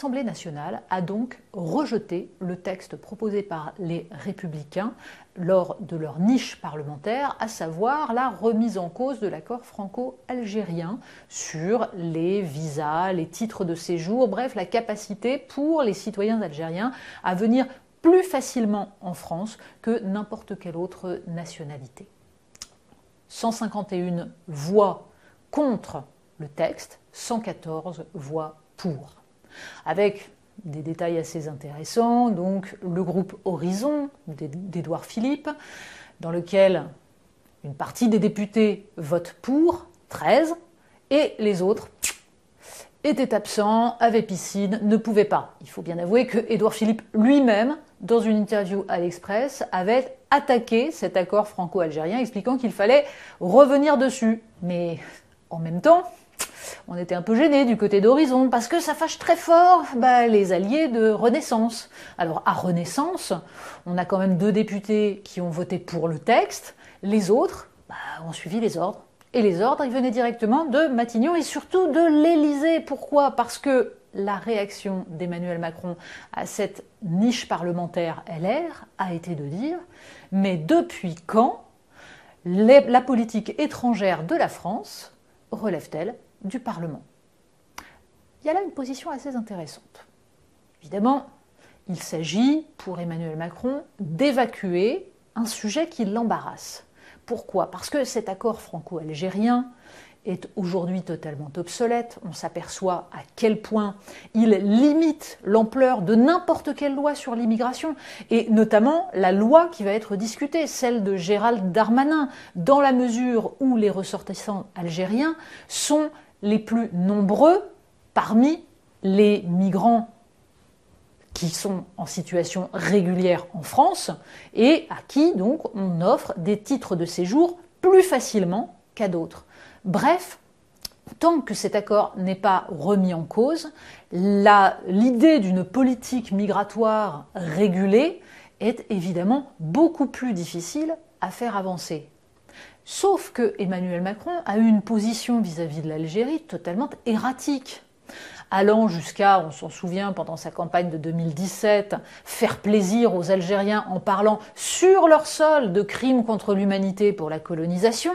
L'Assemblée nationale a donc rejeté le texte proposé par les républicains lors de leur niche parlementaire, à savoir la remise en cause de l'accord franco-algérien sur les visas, les titres de séjour, bref, la capacité pour les citoyens algériens à venir plus facilement en France que n'importe quelle autre nationalité. 151 voix contre le texte, 114 voix pour. Avec des détails assez intéressants, donc le groupe Horizon d'Édouard Philippe, dans lequel une partie des députés vote pour, 13, et les autres étaient absents, avaient piscine, ne pouvaient pas. Il faut bien avouer que Édouard Philippe lui-même, dans une interview à l'Express, avait attaqué cet accord franco-algérien, expliquant qu'il fallait revenir dessus. Mais en même temps, on était un peu gêné du côté d'Horizon parce que ça fâche très fort bah, les alliés de Renaissance. Alors à Renaissance, on a quand même deux députés qui ont voté pour le texte, les autres bah, ont suivi les ordres. Et les ordres, ils venaient directement de Matignon et surtout de l'Élysée. Pourquoi? Parce que la réaction d'Emmanuel Macron à cette niche parlementaire LR a été de dire mais depuis quand la politique étrangère de la France relève-t-elle du Parlement Il y a là une position assez intéressante. Évidemment, il s'agit pour Emmanuel Macron d'évacuer un sujet qui l'embarrasse. Pourquoi? Parce que cet accord franco-algérien est aujourd'hui totalement obsolète. On s'aperçoit à quel point il limite l'ampleur de n'importe quelle loi sur l'immigration, et notamment la loi qui va être discutée, celle de Gérald Darmanin, dans la mesure où les ressortissants algériens sont les plus nombreux parmi les migrants qui sont en situation régulière en France et à qui donc on offre des titres de séjour plus facilement qu'à d'autres. Bref, tant que cet accord n'est pas remis en cause, l'idée d'une politique migratoire régulée est évidemment beaucoup plus difficile à faire avancer. Sauf que Emmanuel Macron a eu une position vis-à-vis de l'Algérie totalement erratique allant jusqu'à, on s'en souvient pendant sa campagne de 2017, faire plaisir aux Algériens en parlant sur leur sol de crimes contre l'humanité pour la colonisation.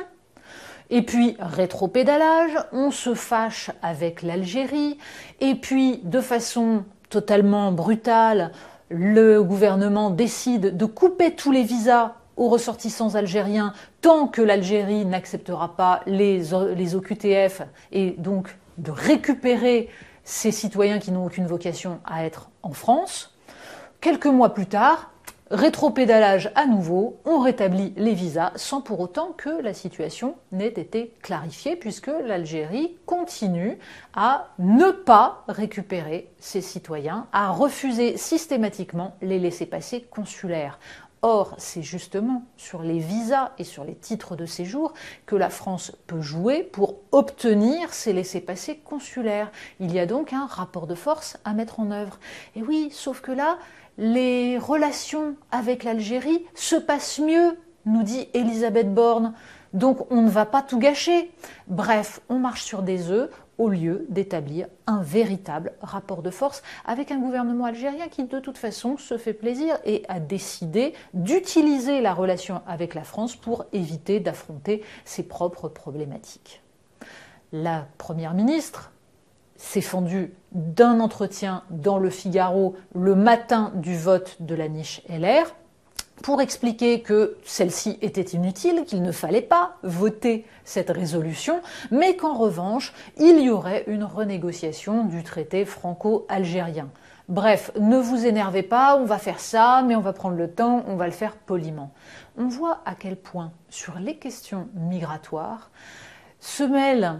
Et puis, rétropédalage, on se fâche avec l'Algérie. Et puis, de façon totalement brutale, le gouvernement décide de couper tous les visas aux ressortissants algériens tant que l'Algérie n'acceptera pas les, OQTF et donc de récupérer ces citoyens qui n'ont aucune vocation à être en France. Quelques mois plus tard, rétropédalage à nouveau, on rétablit les visas sans pour autant que la situation n'ait été clarifiée puisque l'Algérie continue à ne pas récupérer ses citoyens, à refuser systématiquement les laissés-passer consulaires. Or, c'est justement sur les visas et sur les titres de séjour que la France peut jouer pour obtenir ces laissés-passer consulaires. Il y a donc un rapport de force à mettre en œuvre. Et oui, sauf que là, les relations avec l'Algérie se passent mieux, nous dit Elisabeth Borne. Donc on ne va pas tout gâcher. Bref, on marche sur des œufs au lieu d'établir un véritable rapport de force avec un gouvernement algérien qui de toute façon se fait plaisir et a décidé d'utiliser la relation avec la France pour éviter d'affronter ses propres problématiques. La Première ministre s'est fendue d'un entretien dans le Figaro le matin du vote de la niche LR pour expliquer que celle-ci était inutile, qu'il ne fallait pas voter cette résolution, mais qu'en revanche, il y aurait une renégociation du traité franco-algérien. Bref, ne vous énervez pas, on va faire ça, mais on va prendre le temps, on va le faire poliment. On voit à quel point, sur les questions migratoires, se mêlent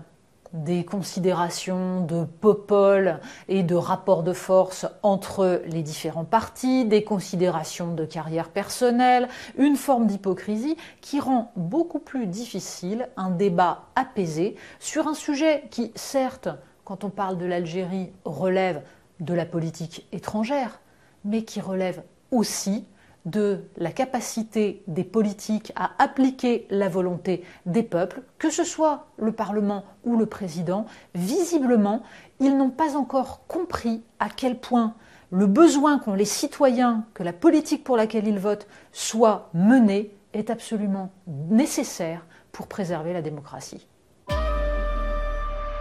des considérations de popole et de rapport de force entre les différents partis, des considérations de carrière personnelle, une forme d'hypocrisie qui rend beaucoup plus difficile un débat apaisé sur un sujet qui, certes, quand on parle de l'Algérie, relève de la politique étrangère, mais qui relève aussi de la capacité des politiques à appliquer la volonté des peuples, que ce soit le Parlement ou le président, visiblement, ils n'ont pas encore compris à quel point le besoin qu'ont les citoyens que la politique pour laquelle ils votent soit menée est absolument nécessaire pour préserver la démocratie.